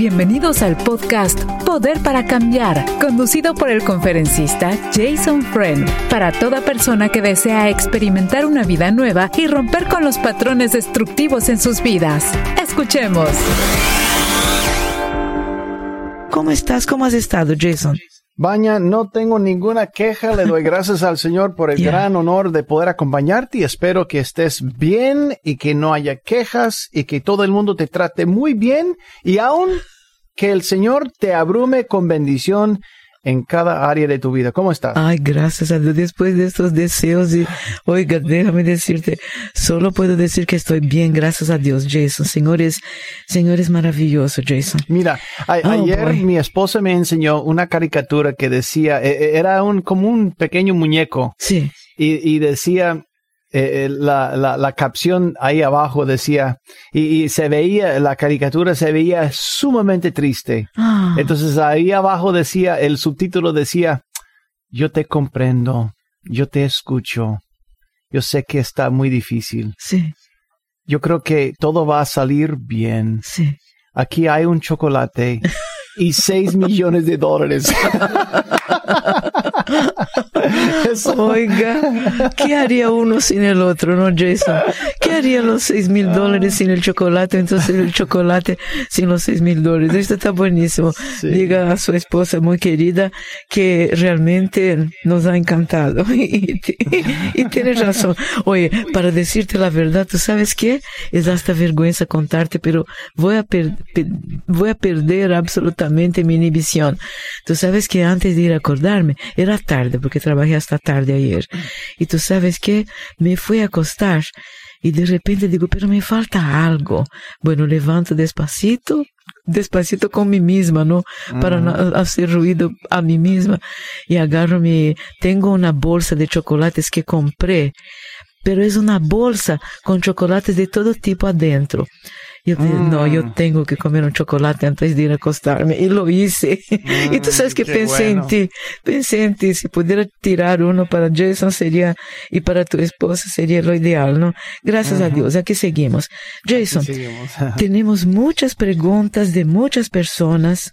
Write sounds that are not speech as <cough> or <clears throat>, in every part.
Bienvenidos al podcast Poder para Cambiar, conducido por el conferencista Jason Friend, para toda persona que desea experimentar una vida nueva y romper con los patrones destructivos en sus vidas. Escuchemos. ¿Cómo estás? ¿Cómo has estado, Jason? Baña, no tengo ninguna queja. Le doy gracias al Señor por el Yeah. gran honor de poder acompañarte y espero que estés bien y que no haya quejas y que todo el mundo te trate muy bien y aún que el Señor te abrume con bendición en cada área de tu vida. ¿Cómo estás? Ay, gracias a Dios. Después de estos deseos y, oiga, déjame decirte, solo puedo decir que estoy bien, gracias a Dios, Jason. Señor es, Señor es maravilloso, Jason. Mira, a- Oh, ayer boy. mi esposa me enseñó una caricatura que decía, eh, eh, era un como un pequeño muñeco Sí. y, y decía eh, eh, la, la, la capción ahí abajo decía y, y se veía la caricatura se veía sumamente triste. Ah, entonces ahí abajo decía el subtítulo decía yo te comprendo yo te escucho yo sé que está muy difícil. Sí, yo creo que todo va a salir bien. Sí. aquí hay un chocolate y seis millones de dólares <laughs> Oiga, ¿qué haría uno sin el otro, no, Jason? ¿Qué haría los seis mil dólares sin el chocolate? Entonces el chocolate sin los seis mil dólares. Esto está buenísimo. Sí. Diga a su esposa muy querida que realmente nos ha encantado. <laughs> Y, y tienes razón. Oye, para decirte la verdad, ¿tú sabes qué? Es hasta vergüenza contarte, pero voy a, per- voy a perder absolutamente mi inhibición. Tú sabes que antes de ir a acordarme, era tarde, porque trabajé hasta tarde ayer. Y tú sabes que me fui a acostar y de repente digo, pero me falta algo. Bueno, levanto despacito, despacito con mí misma, ¿no? Para no hacer ruido a mí misma. Y agarro mi, tengo una bolsa de chocolates que compré, pero es una bolsa con chocolates de todo tipo adentro. Yo no, yo tengo que comer un chocolate antes de ir a acostarme. Y lo hice. <laughs> y tú sabes que qué pensé bueno. en ti, pensé en ti. Si pudiera tirar uno para Jason sería, y para tu esposa sería lo ideal, ¿no? Gracias a Dios, aquí seguimos. Jason, Seguimos. <laughs> tenemos muchas preguntas de muchas personas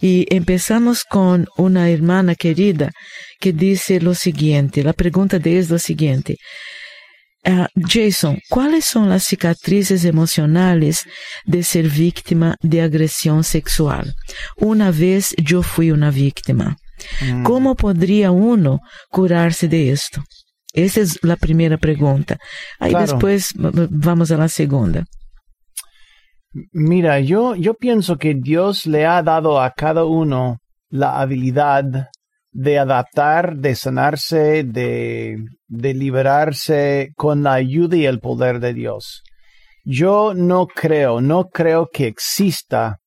y empezamos con una hermana querida que dice lo siguiente. La pregunta de es lo siguiente. Ah, Jason, ¿cuáles son las cicatrices emocionales de ser víctima de agresión sexual? Una vez yo fui una víctima. Mm. ¿Cómo podría uno curarse de esto? Esa es la primera pregunta. Ahí Claro. después vamos a la segunda. Mira, yo, yo pienso que Dios le ha dado a cada uno la habilidad de adaptar, de sanarse, de, de liberarse con la ayuda y el poder de Dios. Yo no creo, no creo que exista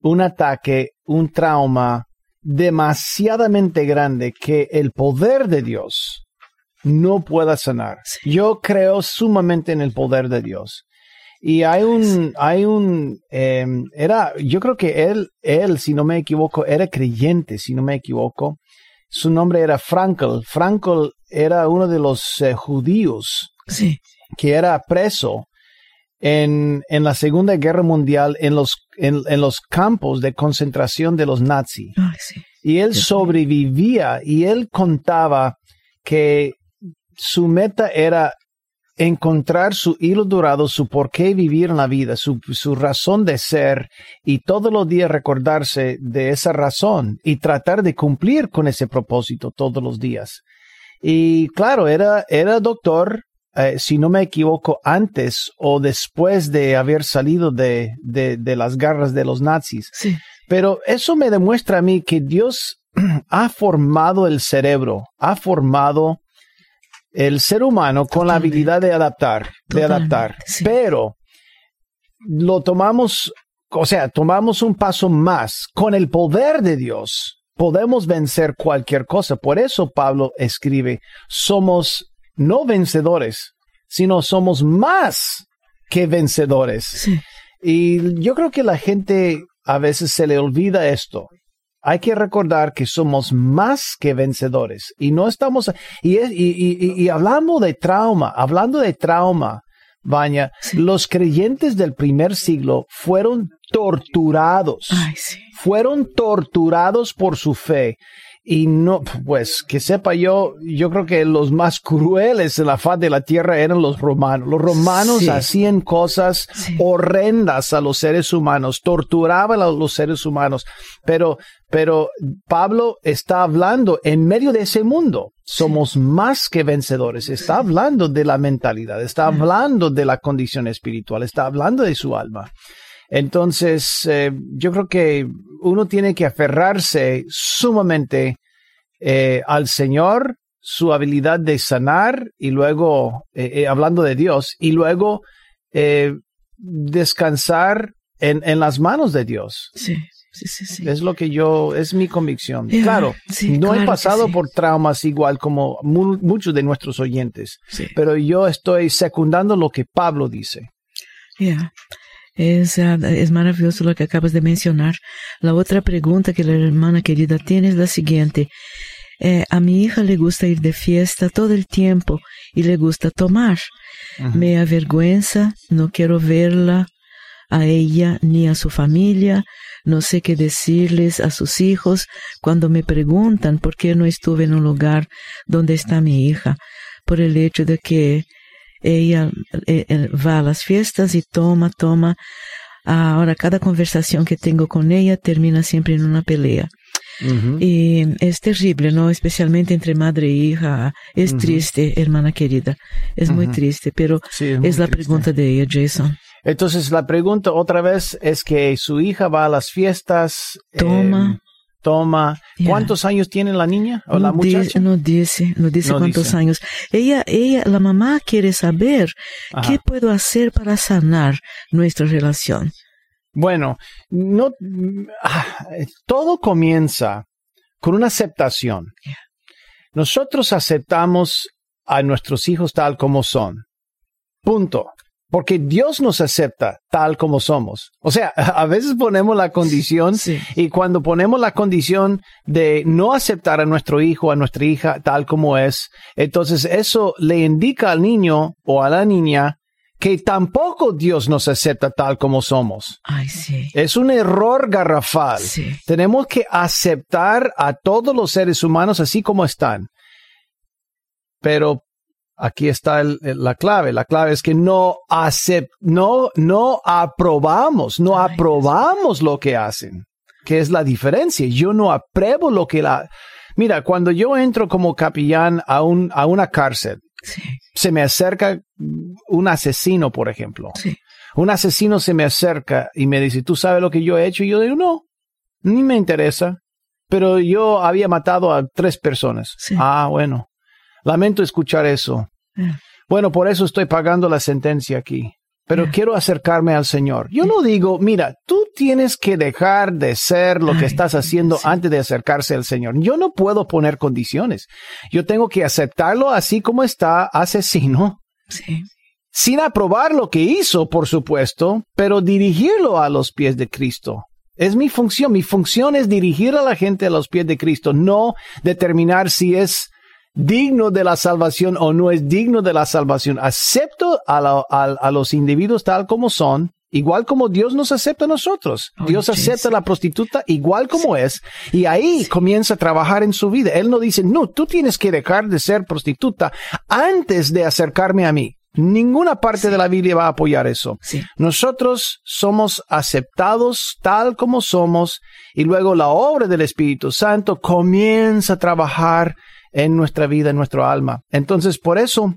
un ataque, un trauma demasiadamente grande que el poder de Dios no pueda sanar. Sí. Yo creo sumamente en el poder de Dios. Y hay un, hay un, eh, era, yo creo que él, él, si no me equivoco, era creyente, si no me equivoco. Su nombre era Frankl. Frankl era uno de los eh, judíos Sí. que era preso en, en la Segunda Guerra Mundial en los, en, en los campos de concentración de los nazis. Sí. Y él sobrevivía y él contaba que su meta era encontrar su hilo dorado, su por qué vivir en la vida, su, su razón de ser y todos los días recordarse de esa razón y tratar de cumplir con ese propósito todos los días. Y claro, era, era doctor, eh, si no me equivoco, antes o después de haber salido de, de, de las garras de los nazis. Sí. Pero eso me demuestra a mí que Dios <clears throat> ha formado el cerebro, ha formado el ser humano con la habilidad de adaptar, de adaptar. sí. Pero lo tomamos, o sea, tomamos un paso más. Con el poder de Dios podemos vencer cualquier cosa. Por eso Pablo escribe, somos no vencedores, sino somos más que vencedores. Sí. Y yo creo que la gente a veces se le olvida esto. Hay que recordar que somos más que vencedores y no estamos y, es- y, y, y- hablando de trauma, hablando de trauma, Baña, Sí. los creyentes del primer siglo fueron torturados. Ay, sí. Fueron torturados por su fe. Y no, pues, que sepa yo, yo creo que los más crueles en la faz de la tierra eran los romanos. Los romanos Sí. hacían cosas Sí. horrendas a los seres humanos, torturaban a los seres humanos. Pero, pero Pablo está hablando en medio de ese mundo. Somos más que vencedores. Está hablando de la mentalidad, está hablando de la condición espiritual, está hablando de su alma. Entonces, eh, yo creo que uno tiene que aferrarse sumamente eh, al Señor, su habilidad de sanar y luego, eh, hablando de Dios, y luego descansar en, en las manos de Dios. Sí, sí, sí, sí. Es lo que yo, es mi convicción. Claro, sí, no claro he pasado sí. por traumas igual como mu- muchos de nuestros oyentes, sí. pero yo estoy secundando lo que Pablo dice. Ya. Es, ah, es maravilloso lo que acabas de mencionar. La otra pregunta que la hermana querida tiene es la siguiente. Eh, a mi hija le gusta ir de fiesta todo el tiempo y le gusta tomar. Me avergüenza, no quiero verla a ella ni a su familia, no sé qué decirles a sus hijos cuando me preguntan por qué no estuve en un lugar donde está mi hija, por el hecho de que ella eh, eh, va a las fiestas y toma, toma. Ahora, cada conversación que tengo con ella termina siempre en una pelea. Y es terrible, ¿no? Especialmente entre madre e hija. Es triste, hermana querida. Es muy triste, pero Sí, es la triste. pregunta de ella, Jason. Entonces la pregunta otra vez es que su hija va a las fiestas. Toma. eh, toma. ¿Cuántos años tiene la niña o la no, dice, muchacha? no dice, no dice No cuántos dice. años. Ella, ella, la mamá quiere saber Ajá. qué puedo hacer para sanar nuestra relación. Bueno, no, ah, todo comienza con una aceptación. Yeah. Nosotros aceptamos a nuestros hijos tal como son. Punto. Porque Dios nos acepta tal como somos. O sea, <laughs> a veces ponemos la condición Sí. y cuando ponemos la condición de no aceptar a nuestro hijo, a nuestra hija tal como es, entonces eso le indica al niño o a la niña que tampoco Dios nos acepta tal como somos. Ay, sí. Es un error garrafal. Sí. Tenemos que aceptar a todos los seres humanos así como están. Pero aquí está el- el- la clave. La clave es que no acep no, no aprobamos, no Ay, aprobamos lo que hacen. Que es la diferencia. Yo no apruebo lo que la... Mira, cuando yo entro como capellán a, un, a una cárcel, Sí. se me acerca un asesino, por ejemplo. Sí. Un asesino se me acerca y me dice, ¿tú sabes lo que yo he hecho? Y yo digo, no, ni me interesa. Pero yo había matado a tres personas. Sí. Ah, bueno. Lamento escuchar eso. Yeah. Bueno, por eso estoy pagando la sentencia aquí. Pero Yeah. quiero acercarme al Señor. Yo no digo, mira, tú tienes que dejar de ser lo que estás haciendo antes de acercarse al Señor. Yo no puedo poner condiciones. Yo tengo que aceptarlo así como está, asesino, Sí. sin aprobar lo que hizo, por supuesto, pero dirigirlo a los pies de Cristo. Es mi función. Mi función es dirigir a la gente a los pies de Cristo, no determinar si es digno de la salvación o no es digno de la salvación. Acepto a, la- a- a los individuos tal como son, igual como Dios nos acepta a nosotros. Oh, Dios Jesus. acepta a la prostituta igual como es, y ahí comienza a trabajar en su vida. Él no dice, no, tú tienes que dejar de ser prostituta antes de acercarme a mí. Ninguna parte de la Biblia va a apoyar eso. Nosotros somos aceptados tal como somos y luego la obra del Espíritu Santo comienza a trabajar en nuestra vida, en nuestro alma. Entonces, por eso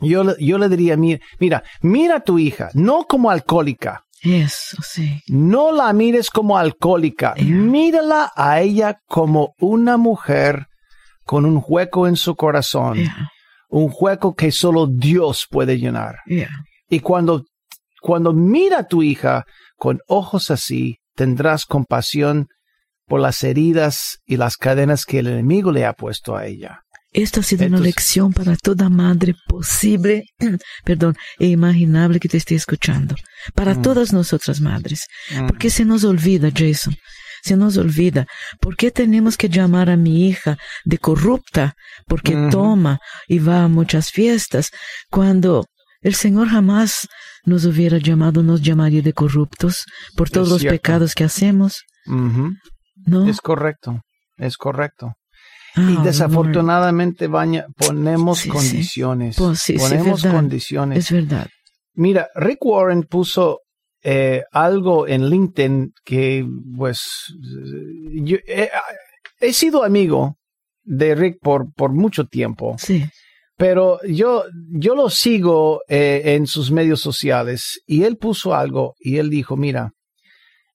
yo, le- yo le diría, mira, mira, mira a tu hija, no como alcohólica, Eso, sí. no la mires como alcohólica, Yeah. mírala a ella como una mujer con un hueco en su corazón, Yeah. un hueco que solo Dios puede llenar. Yeah. Y cuando, cuando mira a tu hija con ojos así, tendrás compasión por las heridas y las cadenas que el enemigo le ha puesto a ella. Esto ha sido una lección para toda madre posible, <clears throat> perdón, e imaginable que te esté escuchando. Para Mm. todas nosotras madres. Porque se nos olvida, Jason. Se nos olvida. ¿Por qué tenemos que llamar a mi hija de corrupta? Porque toma y va a muchas fiestas. Cuando el Señor jamás nos hubiera llamado, nos llamaría de corruptos por todos los pecados que hacemos. ¿No? Es correcto, es correcto. y desafortunadamente, Baña, ponemos condiciones. Pues ponemos condiciones. Es verdad. Mira, Rick Warren puso eh, algo en LinkedIn que, pues, yo he sido amigo de Rick por, por mucho tiempo. Sí. Pero yo, yo lo sigo eh, en sus medios sociales y él puso algo y él dijo, mira,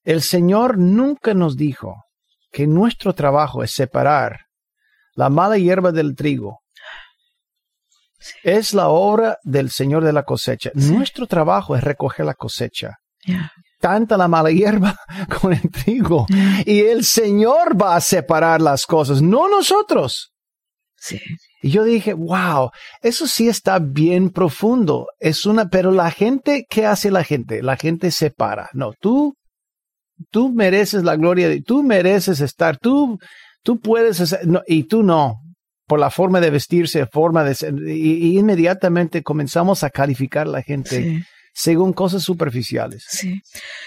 el Señor nunca nos dijo que nuestro trabajo es separar la mala hierba del trigo. Es la obra del Señor de la cosecha. Nuestro trabajo es recoger la cosecha. Tanta la mala hierba <laughs> con el trigo. Y el Señor va a separar las cosas, no nosotros. Sí. Y yo dije, wow, eso sí está bien profundo. Es una, pero la gente, ¿qué hace la gente? La gente se para. No, tú, tú mereces la gloria de, tú mereces estar, tú, tú puedes, no, y tú no. Por la forma de vestirse, forma de ser, y, inmediatamente comenzamos a calificar a la gente según cosas superficiales. Sí.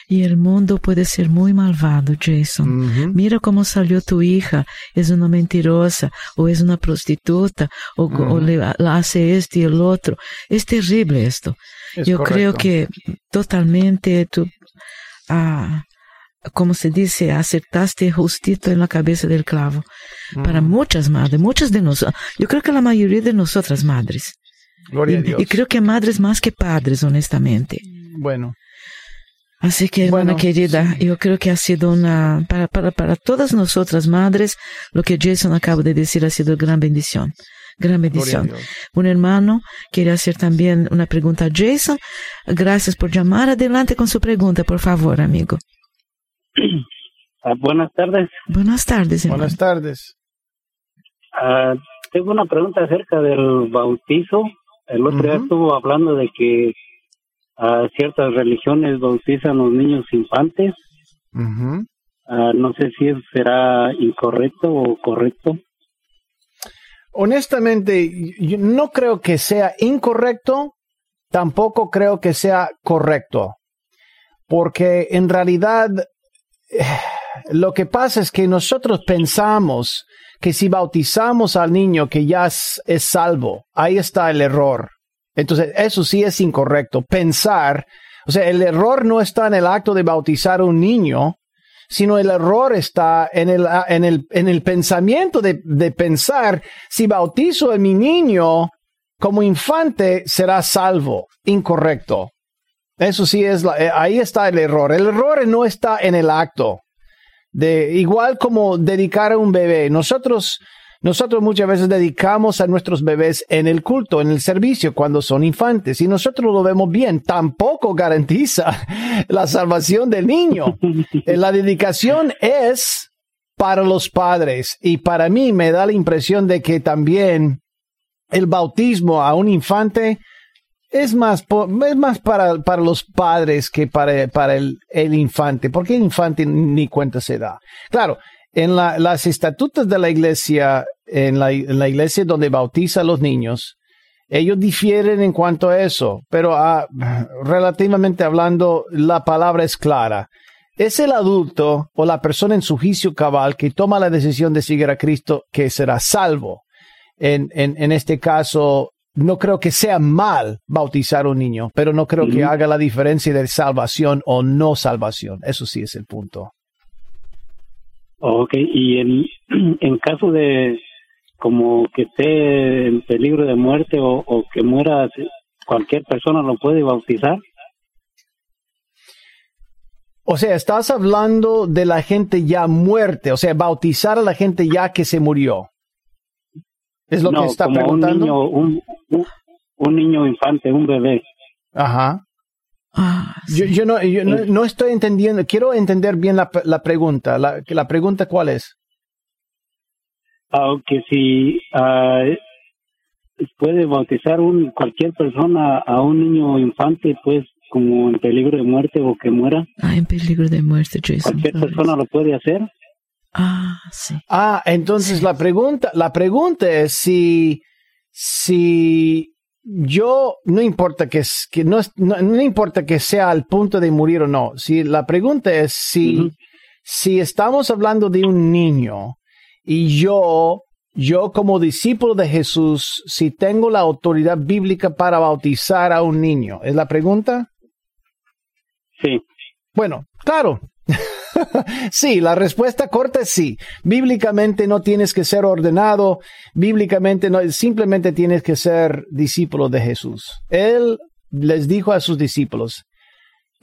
Y el mundo puede ser muy malvado, Jason. Mira cómo salió tu hija. Es una mentirosa o es una prostituta o, le, hace esto y el otro. Es terrible esto. Yo creo que totalmente tú, ah, como se dice, acertaste justito en la cabeza del clavo. Para muchas madres, muchas de nosotros, yo creo que la mayoría de nosotras madres, Gloria y, a Dios. Y creo que madres más que padres, honestamente. Bueno. Así que, hermana querida, yo creo que ha sido una, para, para, para todas nosotras madres, lo que Jason acaba de decir ha sido gran bendición. Gran bendición. Un hermano quiere hacer también una pregunta a Jason. Gracias por llamar. Adelante con su pregunta, por favor, amigo. Ah, buenas tardes. Buenas tardes. Hermano. Buenas tardes. Ah, tengo una pregunta acerca del bautizo. El otro día estuvo hablando de que a ciertas religiones bautizan a los niños infantes. Ah, no sé si eso será incorrecto o correcto. Honestamente, yo no creo que sea incorrecto, tampoco creo que sea correcto, porque en realidad <sighs> lo que pasa es que nosotros pensamos que si bautizamos al niño que ya es, salvo, ahí está el error. Entonces, eso sí es incorrecto. Pensar, o sea, el error no está en el acto de bautizar a un niño, sino el error está en el, en el, en el pensamiento de, de pensar, si bautizo a mi niño como infante, será salvo. Incorrecto. Eso sí es, la, eh, ahí está el error. El error no está en el acto de igual como dedicar a un bebé. Nosotros, nosotros muchas veces dedicamos a nuestros bebés en el culto, en el servicio, cuando son infantes, y nosotros lo vemos bien. Tampoco garantiza <laughs> la salvación del niño. Eh, la dedicación es para los padres, y para mí me da la impresión de que también el bautismo a un infante es más, es más para, para los padres que para, para el, el, infante, porque el infante ni cuenta se da. Claro, en la, las estatutos de la iglesia, en la, en la, iglesia donde bautiza a los niños, ellos difieren en cuanto a eso, pero ah, relativamente hablando, la palabra es clara. Es el adulto o la persona en su juicio cabal que toma la decisión de seguir a Cristo que será salvo. En, en, en este caso, no creo que sea mal bautizar a un niño, pero no creo que haga la diferencia de salvación o no salvación. Eso sí es el punto. Ok, y en, <clears throat> en caso de como que esté en peligro de muerte o, o que muera, cualquier persona lo puede bautizar. O sea, estás hablando de la gente ya muerte, o sea, bautizar a la gente ya que se murió. ¿Es lo que está preguntando? Un niño, un, niño infante, un bebé. Ajá. Ah, yo, yo, no, yo no, estoy entendiendo, quiero entender bien la, la pregunta. La, la pregunta cuál es? Aunque si uh, puede bautizar un, cualquier persona a un niño infante, pues como en peligro de muerte o que muera. Ah, en peligro de muerte, Jason. Cualquier persona lo puede hacer. Ah, sí. Ah, entonces la pregunta, la pregunta es si, si yo no importa que, que no, no, importa que sea al punto de morir o no. Si la pregunta es si, si estamos hablando de un niño y yo, yo como discípulo de Jesús, si tengo la autoridad bíblica para bautizar a un niño, ¿es la pregunta? Sí. Bueno, claro, <laughs> <laughs> sí, la respuesta corta es sí. Bíblicamente no tienes que ser ordenado, bíblicamente no, simplemente tienes que ser discípulo de Jesús. Él les dijo a sus discípulos,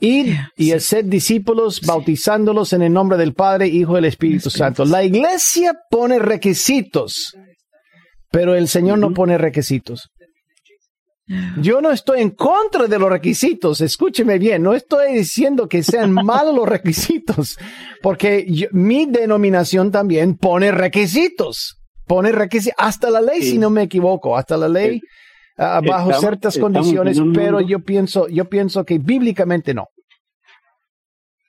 ir y ser discípulos bautizándolos en el nombre del Padre, Hijo y Espíritu Santo. La iglesia pone requisitos, pero el Señor no pone requisitos. Yo no estoy en contra de los requisitos, escúcheme bien, no estoy diciendo que sean <laughs> malos los requisitos, porque mi denominación también pone requisitos, pone requisitos, hasta la ley, si no me equivoco, hasta la ley, ah, bajo ciertas condiciones, pero yo pienso, yo pienso que bíblicamente no.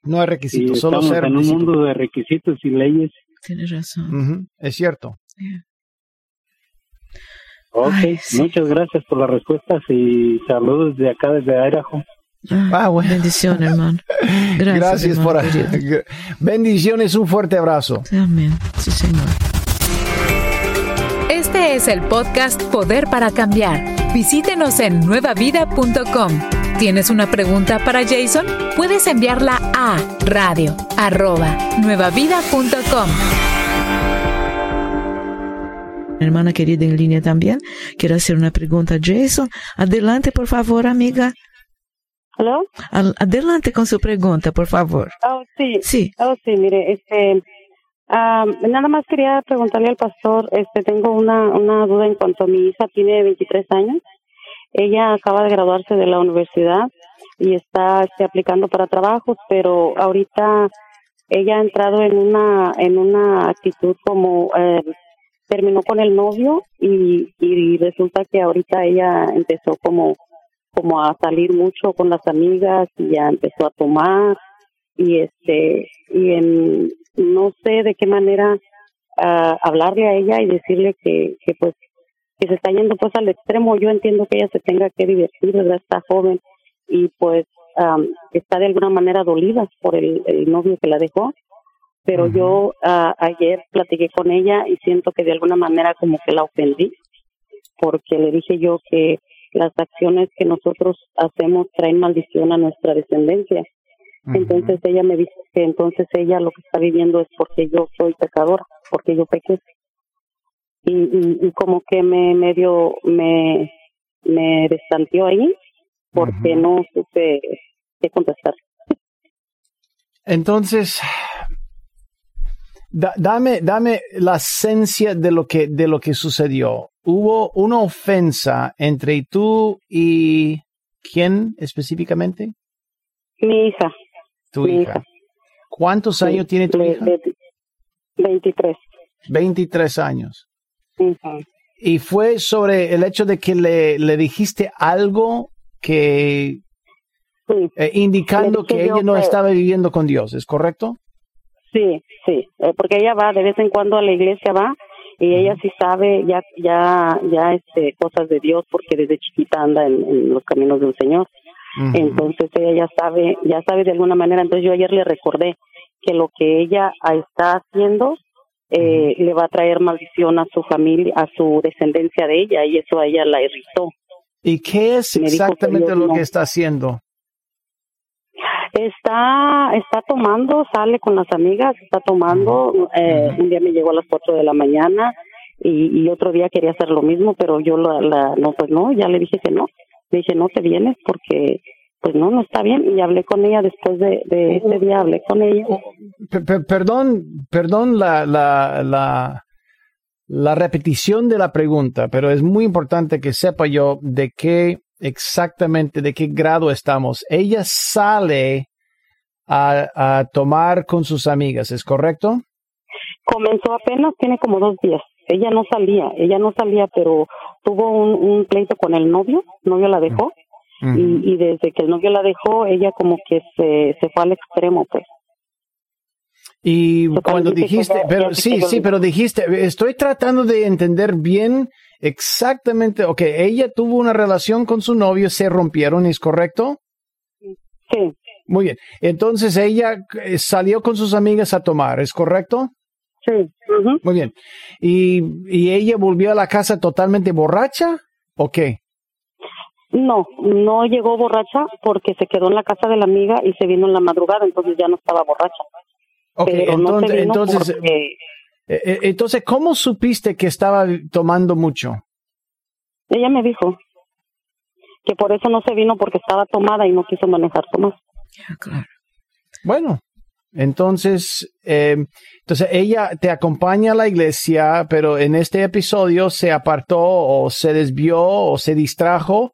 No hay requisitos, solo ser. En un mundo de requisitos y leyes. Tienes razón. es cierto. Ok, muchas gracias por las respuestas y saludos de acá desde Idaho. Ah, bueno. Bendición, hermano. <laughs> Gracias, por por <laughs> Bendiciones, un fuerte abrazo. Amén. Sí, Señor. Este es el podcast Poder para Cambiar. Visítenos en nuevavida.com. ¿Tienes una pregunta para Jason? Puedes enviarla a radio arroba nuevavida.com hermana querida en línea también. Quiero hacer una pregunta a Jason. Adelante, por favor, amiga. ¿Aló? adelante con su pregunta, por favor. Oh, sí. Sí. Oh, sí, mire, este, nada más quería preguntarle al pastor, este, tengo una, una duda en cuanto a mi hija tiene 23 años. Ella acaba de graduarse de la universidad y está este, aplicando para trabajos, pero ahorita ella ha entrado en una, en una actitud como eh, terminó con el novio y, y resulta que ahorita ella empezó como como a salir mucho con las amigas y ya empezó a tomar y este y en no sé de qué manera uh, hablarle a ella y decirle que, que pues que se está yendo pues al extremo. Yo entiendo que ella se tenga que divertir verdad está joven y pues um, está de alguna manera dolida por el, el novio que la dejó pero yo uh, ayer platiqué con ella y siento que de alguna manera como que la ofendí, porque le dije yo que las acciones que nosotros hacemos traen maldición a nuestra descendencia. Entonces ella me dice que entonces ella lo que está viviendo es porque yo soy pecadora, porque yo pequé. Y, y, y como que me medio me me destanteó ahí porque no supe qué contestar. Entonces, dame, dame la esencia de lo que, de lo que sucedió. Hubo una ofensa entre tú y quién específicamente? Mi hija. Tu hija. ¿Cuántos años tiene tu hija? 23. 23 años. Y fue sobre el hecho de que le, le dijiste algo que eh, indicando que ella no estaba viviendo con Dios, ¿es correcto? Sí, sí, eh, porque ella va de vez en cuando a la iglesia va y ella sí sabe ya ya ya este cosas de Dios porque desde chiquita anda en, los caminos del Señor. Entonces ella ya sabe, ya sabe de alguna manera. Entonces yo ayer le recordé que lo que ella está haciendo eh, le va a traer maldición a su familia, a su descendencia de ella y eso a ella la irritó. ¿Y qué es exactamente lo que está haciendo? Está, está tomando, sale con las amigas, está tomando. Eh, un día me llegó a las cuatro de la mañana y, y, otro día quería hacer lo mismo, pero yo la, la, no, pues no, ya le dije que no. Le dije, no te vienes porque, pues no, no está bien. Y hablé con ella después de, de ese día, hablé con ella. perdón, perdón la, la, la, la repetición de la pregunta, pero es muy importante que sepa yo de qué exactamente de qué grado estamos. Ella sale a, a tomar con sus amigas, ¿es correcto? Comenzó apenas, tiene como dos días. Ella no salía, ella no salía, pero tuvo un, un pleito con el novio, el novio la dejó, y, y, desde que el novio la dejó, ella como que se, se fue al extremo, pues. Y cuando dijiste, pero sí, sí, pero dijiste, estoy tratando de entender bien exactamente, ok, ella tuvo una relación con su novio, se rompieron, ¿es correcto? Sí, Muy bien. Entonces ella eh, salió con sus amigas a tomar, ¿es correcto? sí. Muy bien. ¿Y, y ella volvió a la casa totalmente borracha? ¿O qué? No, no llegó borracha porque se quedó en la casa de la amiga y se vino en la madrugada, entonces ya no estaba borracha. Ok, pero no entonces, se vino entonces, porque eh, eh, entonces, ¿cómo supiste que estaba tomando mucho? ella me dijo que por eso no se vino porque estaba tomada y no quiso manejar tomar. Ya, claro. Bueno, entonces, eh, entonces ella te acompaña a la iglesia, pero en este episodio se apartó o se desvió o se distrajo,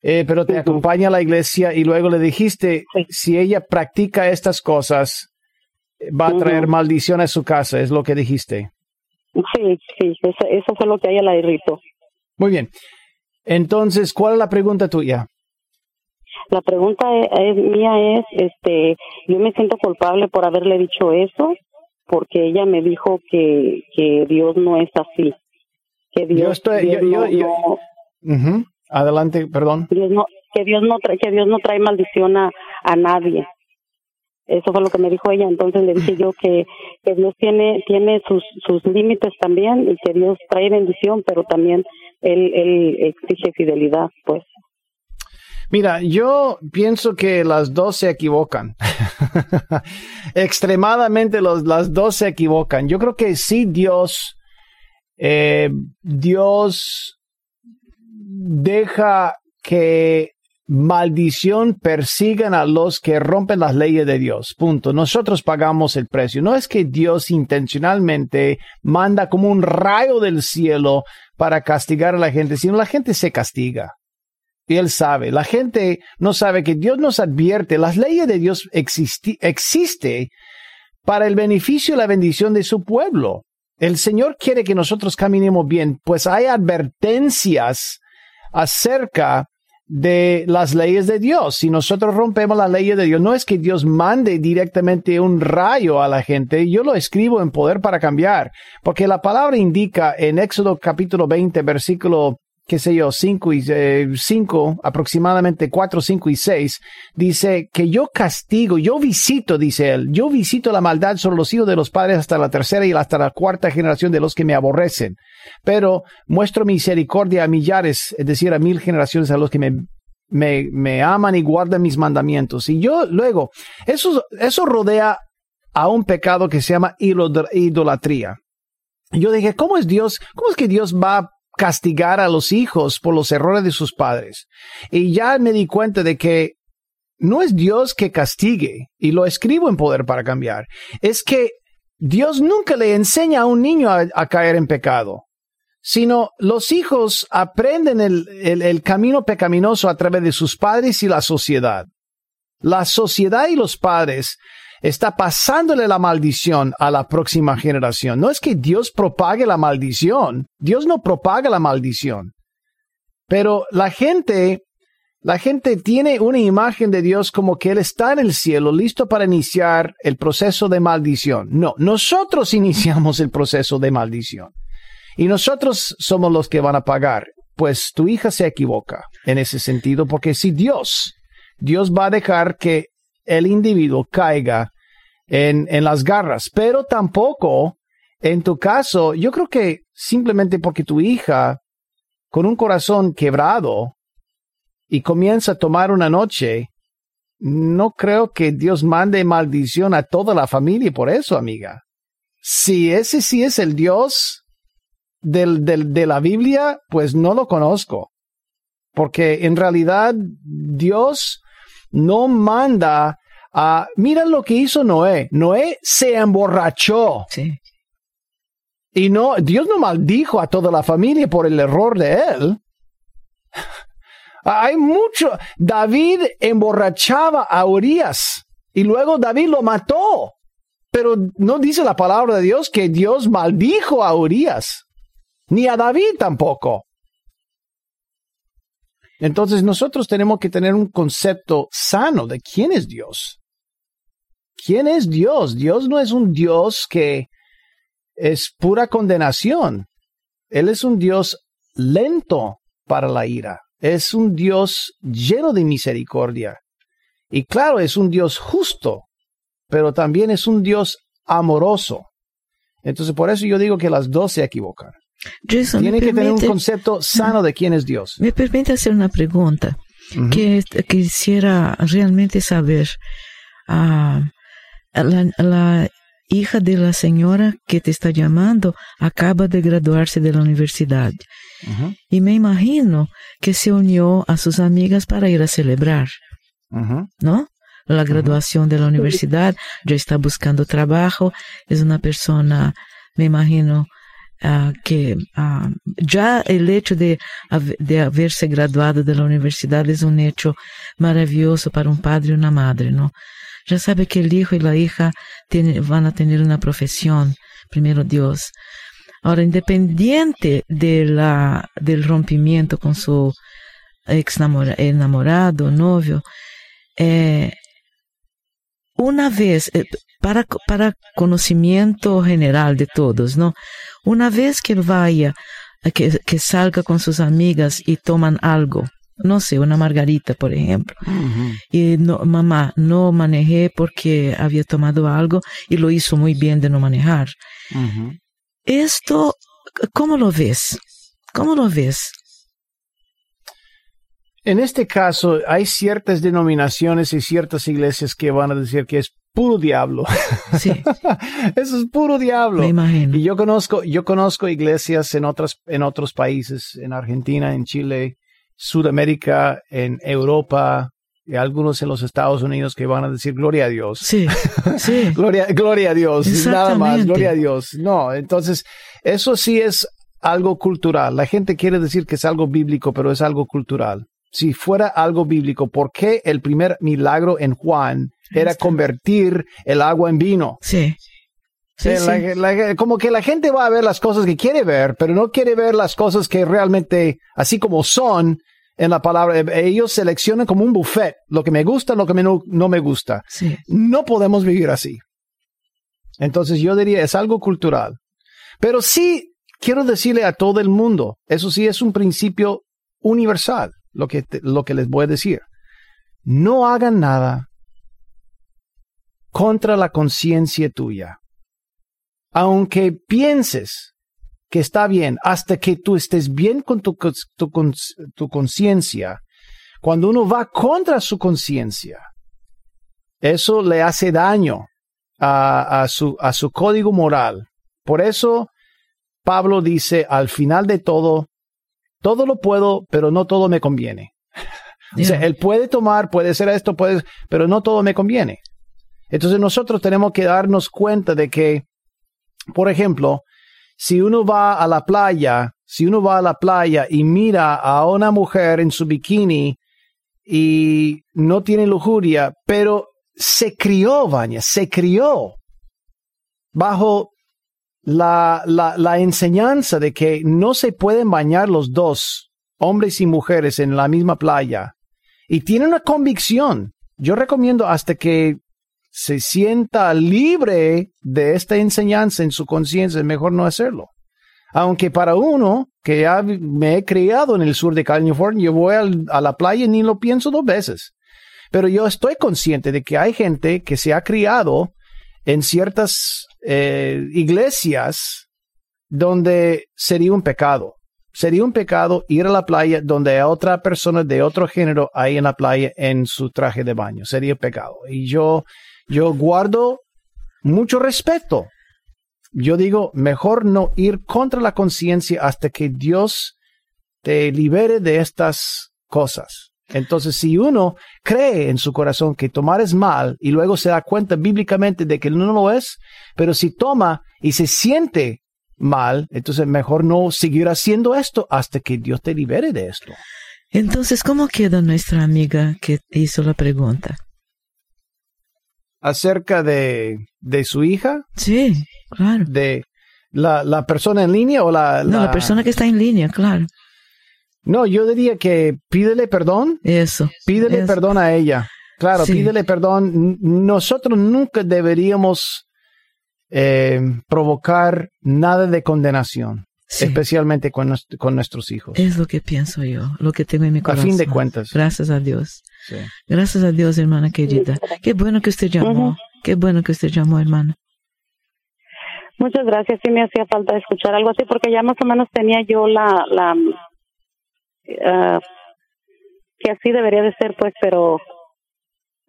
eh, pero te acompaña a la iglesia y luego le dijiste, Sí. si ella practica estas cosas, va a traer maldición a su casa, es lo que dijiste. Sí, sí, eso, eso fue lo que a ella la irritó. Muy bien. Entonces, ¿cuál es la pregunta tuya? La pregunta es, es- mía es, este, yo me siento culpable por haberle dicho eso, porque ella me dijo que, que Dios no es así, que Dios, Yo estoy- Dios yo- yo- no- yo- no- Ujú. Adelante, perdón. Dios no, que Dios no trae, que Dios no trae maldición a, a nadie. Eso fue lo que me dijo ella. Entonces le dije yo que, Dios tiene, tiene sus, sus límites también y que Dios trae bendición, pero también él, él exige fidelidad, pues. Mira, yo pienso que las dos se equivocan. <laughs> Extremadamente los, las dos se equivocan. Yo creo que sí Dios, eh, Dios deja que maldición persigan a los que rompen las leyes de Dios. Punto. Nosotros pagamos el precio. No es que Dios intencionalmente manda como un rayo del cielo para castigar a la gente, sino la gente se castiga. Y él sabe, la gente no sabe que Dios nos advierte, las leyes de Dios existi- existe para el beneficio y la bendición de su pueblo. El Señor quiere que nosotros caminemos bien, pues hay advertencias acerca de las leyes de Dios. Si nosotros rompemos las leyes de Dios, no es que Dios mande directamente un rayo a la gente, yo lo escribo en poder para cambiar, porque la palabra indica en Éxodo capítulo 20, versículo qué sé yo, 5 y eh, 5, aproximadamente 4, 5 y 6, dice que yo castigo, yo visito, dice él, yo visito la maldad sobre los hijos de los padres hasta la tercera y hasta la cuarta generación de los que me aborrecen, pero muestro misericordia a millares, es decir, a mil generaciones a los que me, me, me aman y guardan mis mandamientos. Y yo luego, eso, eso rodea a un pecado que se llama idol- idolatría. Yo dije, ¿cómo es Dios? ¿Cómo es que Dios va castigar a los hijos por los errores de sus padres? Y ya me di cuenta de que no es Dios que castigue, y lo escribo en Poder para Cambiar, es que Dios nunca le enseña a un niño a, caer en pecado, sino los hijos aprenden el- el camino pecaminoso a través de sus padres y la sociedad. La sociedad y los padres está pasándole la maldición a la próxima generación. No es que Dios propague la maldición, Dios no propaga la maldición. Pero la gente, la gente tiene una imagen de Dios como que Él está en el cielo, listo para iniciar el proceso de maldición. No, nosotros <laughs> iniciamos el proceso de maldición. Y nosotros somos los que van a pagar. Pues tu hija se equivoca en ese sentido, porque si Dios, Dios va a dejar que el individuo caiga en, en las garras, pero tampoco, en tu caso, yo creo que simplemente porque tu hija, con un corazón quebrado, y comienza a tomar una noche, no creo que Dios mande maldición a toda la familia por eso, amiga. Si ese sí es el Dios del, de la Biblia, pues no lo conozco. Porque en realidad Dios no manda a... Mira lo que hizo Noé. Noé se emborrachó. Sí. Y no, Dios no maldijo a toda la familia por el error de él. <laughs> Hay mucho. David emborrachaba a Urias y luego David lo mató. Pero no dice la palabra de Dios que Dios maldijo a Urias, ni a David tampoco. Entonces nosotros tenemos que tener un concepto sano de quién es Dios. ¿Quién es Dios? Dios no es un Dios que es pura condenación. Él es un Dios lento para la ira. Es un Dios lleno de misericordia. Y claro, es un Dios justo, pero también es un Dios amoroso. Entonces, por eso yo digo que las dos se equivocan. Tiene que tener un concepto sano de quién es Dios. Me permite hacer una pregunta que quisiera realmente saber. Ah, la, hija de la señora que te está llamando acaba de graduarse de la universidad. Y me imagino que se unió a sus amigas para ir a celebrar, ¿no? La graduación de la universidad, ya está buscando trabajo, es una persona, me imagino, uh, que ya el hecho de, de haberse graduado de la universidad es un hecho maravilloso para un padre y una madre, ¿no? Ya sabe que el hijo y la hija van a tener una profesión, primero Dios. Ahora, independiente de la, del rompimiento con su ex enamorado, novio, eh, una vez, eh, para, para conocimiento general de todos, ¿no? Una vez que vaya, que, que salga con sus amigas y toman algo, no sé, una margarita, por ejemplo. Y no, mamá, no manejé porque había tomado algo y lo hizo muy bien de no manejar. Esto, ¿cómo lo ves? ¿Cómo lo ves? En este caso, hay ciertas denominaciones y ciertas iglesias que van a decir que es puro diablo. Sí. <laughs> Eso es puro diablo. Me imagino. Y yo conozco, yo conozco iglesias en otras, en otros países, en Argentina, en Chile, Sudamérica, en Europa, y algunos en los Estados Unidos que van a decir gloria a Dios. Sí, sí. <laughs> gloria, gloria a Dios. Nada más, gloria a Dios. No, entonces, eso sí es algo cultural. La gente quiere decir que es algo bíblico, pero es algo cultural si fuera algo bíblico, ¿por qué el primer milagro en Juan era convertir el agua en vino? Sí. como que la gente va a ver las cosas que quiere ver, pero no quiere ver las cosas que realmente, así como son en la palabra, ellos seleccionan como un buffet, lo que me gusta, lo que no, no me gusta. Sí. No podemos vivir así. Entonces yo diría, es algo cultural. Pero sí, quiero decirle a todo el mundo, eso sí es un principio universal lo que, lo que les voy a decir. No hagan nada contra la conciencia tuya. Aunque pienses que está bien, hasta que tú estés bien con tu, tu, conciencia, cuando uno va contra su conciencia, eso le hace daño a, a, su, a su código moral. Por eso Pablo dice, al final de todo, todo lo puedo, pero no todo me conviene. <laughs> O sea, él puede tomar, puede ser esto, puede, pero no todo me conviene. Entonces nosotros tenemos que darnos cuenta de que, por ejemplo, si uno va a la playa, si uno va a la playa y mira a una mujer en su bikini y no tiene lujuria, pero se crió, Vanya, se crió bajo la, la, la enseñanza de que no se pueden bañar los dos, hombres y mujeres, en la misma playa, y tiene una convicción, yo recomiendo hasta que se sienta libre de esta enseñanza en su conciencia, es mejor no hacerlo. Aunque para uno que ya me he criado en el sur de California, yo voy a la playa y ni lo pienso dos veces. Pero yo estoy consciente de que hay gente que se ha criado en ciertas eh, iglesias donde sería un pecado. Sería un pecado ir a la playa donde hay otra persona de otro género ahí en la playa en su traje de baño. Sería pecado. Y yo, yo guardo mucho respeto. Yo digo, mejor no ir contra la conciencia hasta que Dios te libere de estas cosas. Entonces, si uno cree en su corazón que tomar es mal y luego se da cuenta bíblicamente de que no lo es, pero si toma y se siente mal, entonces mejor no seguir haciendo esto hasta que Dios te libere de esto. Entonces, ¿cómo queda nuestra amiga que hizo la pregunta? ¿Acerca de, de su hija? Sí, claro. ¿De la, la persona en línea o la, No, la persona que está en línea, claro. No, yo diría que pídele perdón. Eso. Pídele perdón a ella. claro, Sí. pídele perdón. Nosotros nunca deberíamos eh, provocar nada de condenación, Sí. especialmente con, nues- con nuestros hijos. Es lo que pienso yo, lo que tengo en mi A corazón. fin de cuentas. Gracias a Dios. Sí. Gracias a Dios, hermana querida. Qué bueno que usted llamó. Ujú. Qué bueno que usted llamó, hermana. Muchas gracias. Sí me hacía falta escuchar algo así porque ya más o menos tenía yo la, la, ah, que así debería de ser, pues, pero,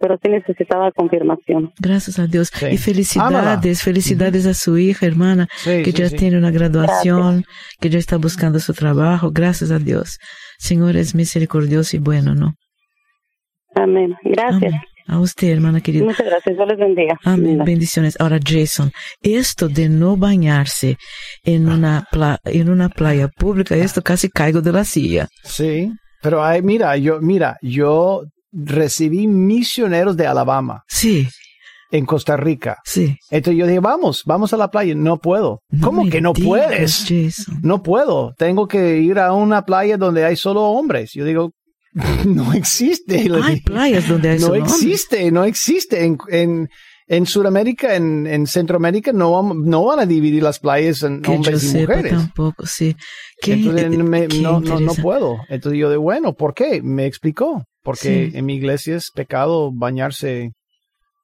pero sí necesitaba confirmación. Gracias a Dios. Sí. Y felicidades, Ámala. felicidades a su hija, hermana, Sí, que sí, ya sí. tiene una graduación, que ya está buscando su trabajo. Gracias a Dios. Señor es misericordioso y bueno, ¿no? Amén. Gracias. Amén. A usted, hermana querida. Muchas gracias. Dios les bendiga. Amén. Bendiciones. Ahora, Jason, esto de no bañarse en una, pla- en una playa pública, esto casi caigo de la silla. Sí, pero hay, mira, yo, mira, yo recibí misioneros de Alabama Sí, en Costa Rica. sí. Entonces yo dije, vamos, vamos a la playa. No puedo. No ¿Cómo que no digas, puedes? Jason. No puedo. Tengo que ir a una playa donde hay solo hombres. Yo digo, <laughs> no existe. Hay playas donde hay no solo hombres. existe, no existe. En, en, en Sudamérica, en, en Centroamérica, no, no van a dividir las playas en Que yo hombres y sepa mujeres. tampoco, sí. Qué, Entonces me- qué no, no, puedo. Entonces yo de bueno, ¿por qué? Me explicó. Porque Sí. en mi iglesia es pecado bañarse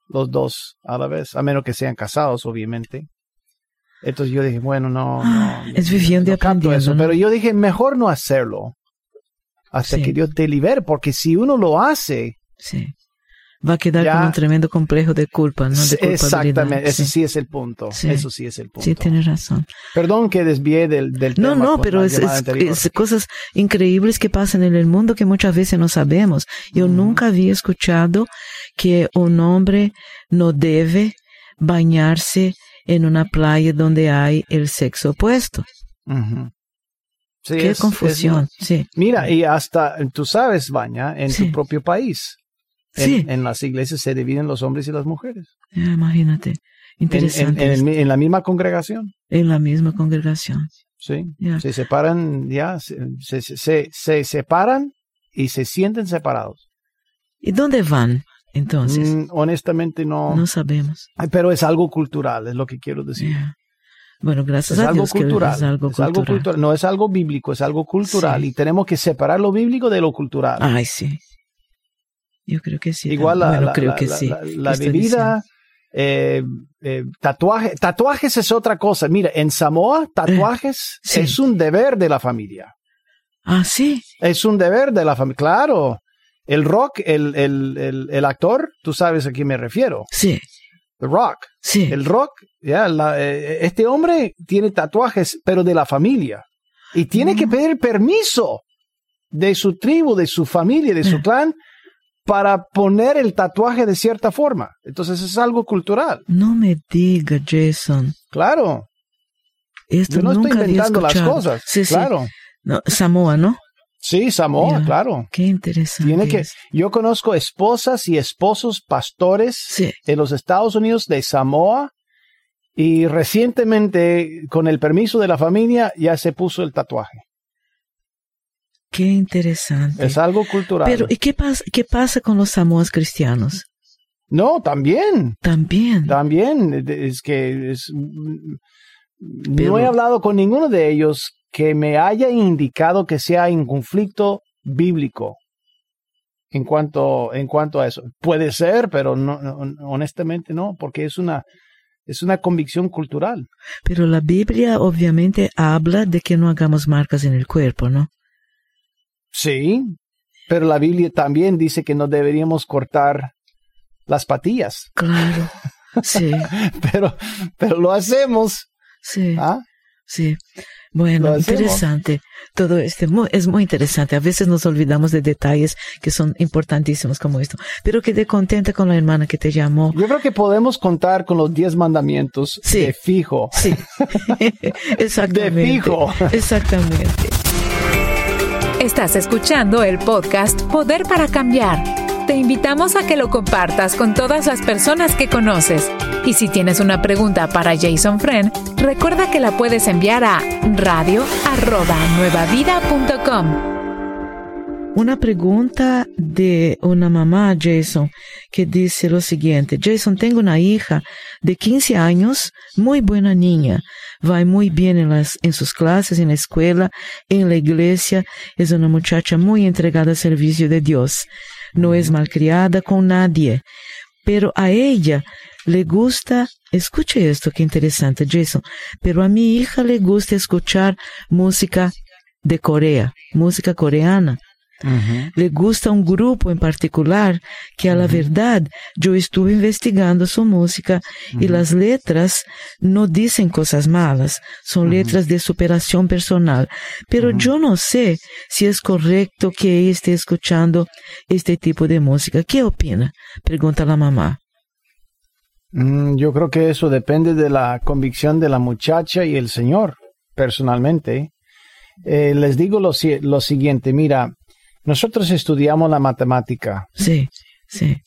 los dos a la vez, a menos que sean casados, obviamente. Entonces yo dije, bueno, no, no. Ah, Es viviendo no aprendiendo, eso. ¿no? Pero yo dije, mejor no hacerlo hasta Sí. que Dios te libere, porque si uno lo hace, Sí. Va a quedar Ya. con un tremendo complejo de culpa, ¿no? De exactamente, ese Sí, sí es el punto. Sí. Eso sí es el punto. sí tienes razón. Perdón que desvié del, del No, tema no, con pero es, es- cosas increíbles que pasan en el mundo que muchas veces no sabemos. Yo Mm. nunca había escuchado que un hombre no debe bañarse en una playa donde hay el sexo opuesto. Sí, Qué es- es- confusión, sí. Mira, y hasta tú sabes, Baña, en Sí. tu propio país. En, Sí. en las iglesias se dividen los hombres y las mujeres. Ya, imagínate. Interesante. en- en en la misma congregación. en la misma congregación. Sí. Ya. Se separan, ya, se, se, se- se separan y se sienten separados. ¿Y dónde van entonces? Mm, honestamente no, No sabemos. Pero es algo cultural, es lo que quiero decir. Ya. Bueno, gracias Es a algo Dios cultural. que es algo es algo cultural. cultural. No es algo bíblico, es algo cultural. Sí. Y tenemos que separar lo bíblico de lo cultural. Ay, sí. Yo creo que sí. Igual la, Bueno, la- creo la- que sí. la- ¿Qué la estoy bebida, eh, eh, tatuaje, tatuajes es otra cosa. Mira, en Samoa, tatuajes sí. es un deber de la familia. Ah, sí. Es un deber de la familia. Claro. El rock, el, el, el, el actor, tú sabes a quién me refiero. Sí. The Rock. Sí. El rock, ya, la- eh, este hombre tiene tatuajes, pero de la familia. Y tiene que Mm. pedir permiso de su tribu, de su familia, de su Eh. clan, para poner el tatuaje de cierta forma. Entonces es algo cultural. No me diga, Jason. Claro. Esto Yo no estoy nunca había inventando las cosas. Sí, sí. claro. No, Samoa, ¿no? Sí, Samoa, claro. Qué interesante. Tiene que, yo conozco esposas y esposos pastores Sí. en los Estados Unidos de Samoa y recientemente, con el permiso de la familia, ya se puso el tatuaje. Qué interesante. Es algo cultural. Pero, ¿y qué pasa, qué pasa con los samoas cristianos? no, también, También. también. Es que es, mm, Pero- no he hablado con ninguno de ellos que me haya indicado que sea en conflicto bíblico en cuanto, en cuanto a eso. Puede ser, pero no, no- honestamente no, porque es una, es una convicción cultural. Pero la Biblia obviamente habla de que no hagamos marcas en el cuerpo, ¿no? Sí, pero la Biblia también dice que no deberíamos cortar las patillas, Claro. Sí, <laughs> pero, pero lo hacemos. sí, ¿ah? sí. Bueno, interesante. Todo este mu- es muy interesante. A veces nos olvidamos de detalles que son importantísimos como esto. Pero quedé contenta con la hermana que te llamó. Yo creo que podemos contar con los diez mandamientos Sí. de fijo. Sí, <laughs> <laughs> exactamente. De fijo. Exactamente. Estás escuchando el podcast Poder para Cambiar. Te invitamos a que lo compartas con todas las personas que conoces. Y si tienes una pregunta para Jason Friend, recuerda que la puedes enviar a radio@nuevavida.com. Una pregunta de una mamá, Jason, que dice lo siguiente. Jason, tengo una hija de 15 años, muy buena niña. Va muy bien en, las, en sus clases, en la escuela, en la iglesia. Es una muchacha muy entregada al servicio de Dios. No es malcriada con nadie. Pero a ella le gusta, escuche esto, qué interesante, Jason, pero a mi hija le gusta escuchar música de Corea, música coreana. Le gusta un grupo en particular que a la verdad yo estuve investigando su música y las letras no dicen cosas malas, son letras de superación personal. Pero yo no sé si es correcto que esté escuchando este tipo de música. ¿Qué opina? Pregunta la mamá. Mm, yo creo que eso depende de la convicción de la muchacha y el señor, personalmente. Eh, les digo lo, lo siguiente, mira, nosotros estudiamos la matemática. Sí, sí.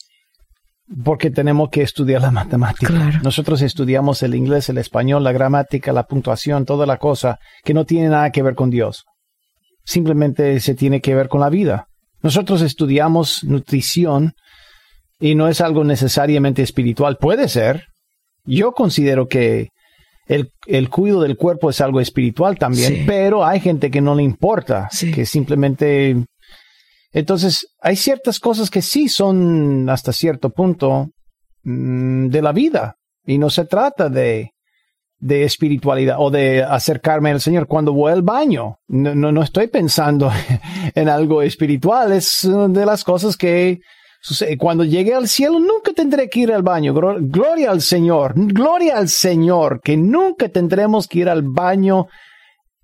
Porque tenemos que estudiar la matemática. Nosotros estudiamos el inglés, el español, la gramática, la puntuación, toda la cosa que no tiene nada que ver con Dios. Simplemente se tiene que ver con la vida. Nosotros estudiamos nutrición y no es algo necesariamente espiritual. Puede ser. Yo considero que el, el cuidado del cuerpo es algo espiritual también, pero hay gente que no le importa, que simplemente... Entonces, hay ciertas cosas que sí son hasta cierto punto mm, de la vida y no se trata de, de espiritualidad o de acercarme al Señor cuando voy al baño. No, no, no estoy pensando <laughs> en algo espiritual, es de las cosas que cuando llegue al cielo, nunca tendré que ir al baño. Gloria al Señor, gloria al Señor, que nunca tendremos que ir al baño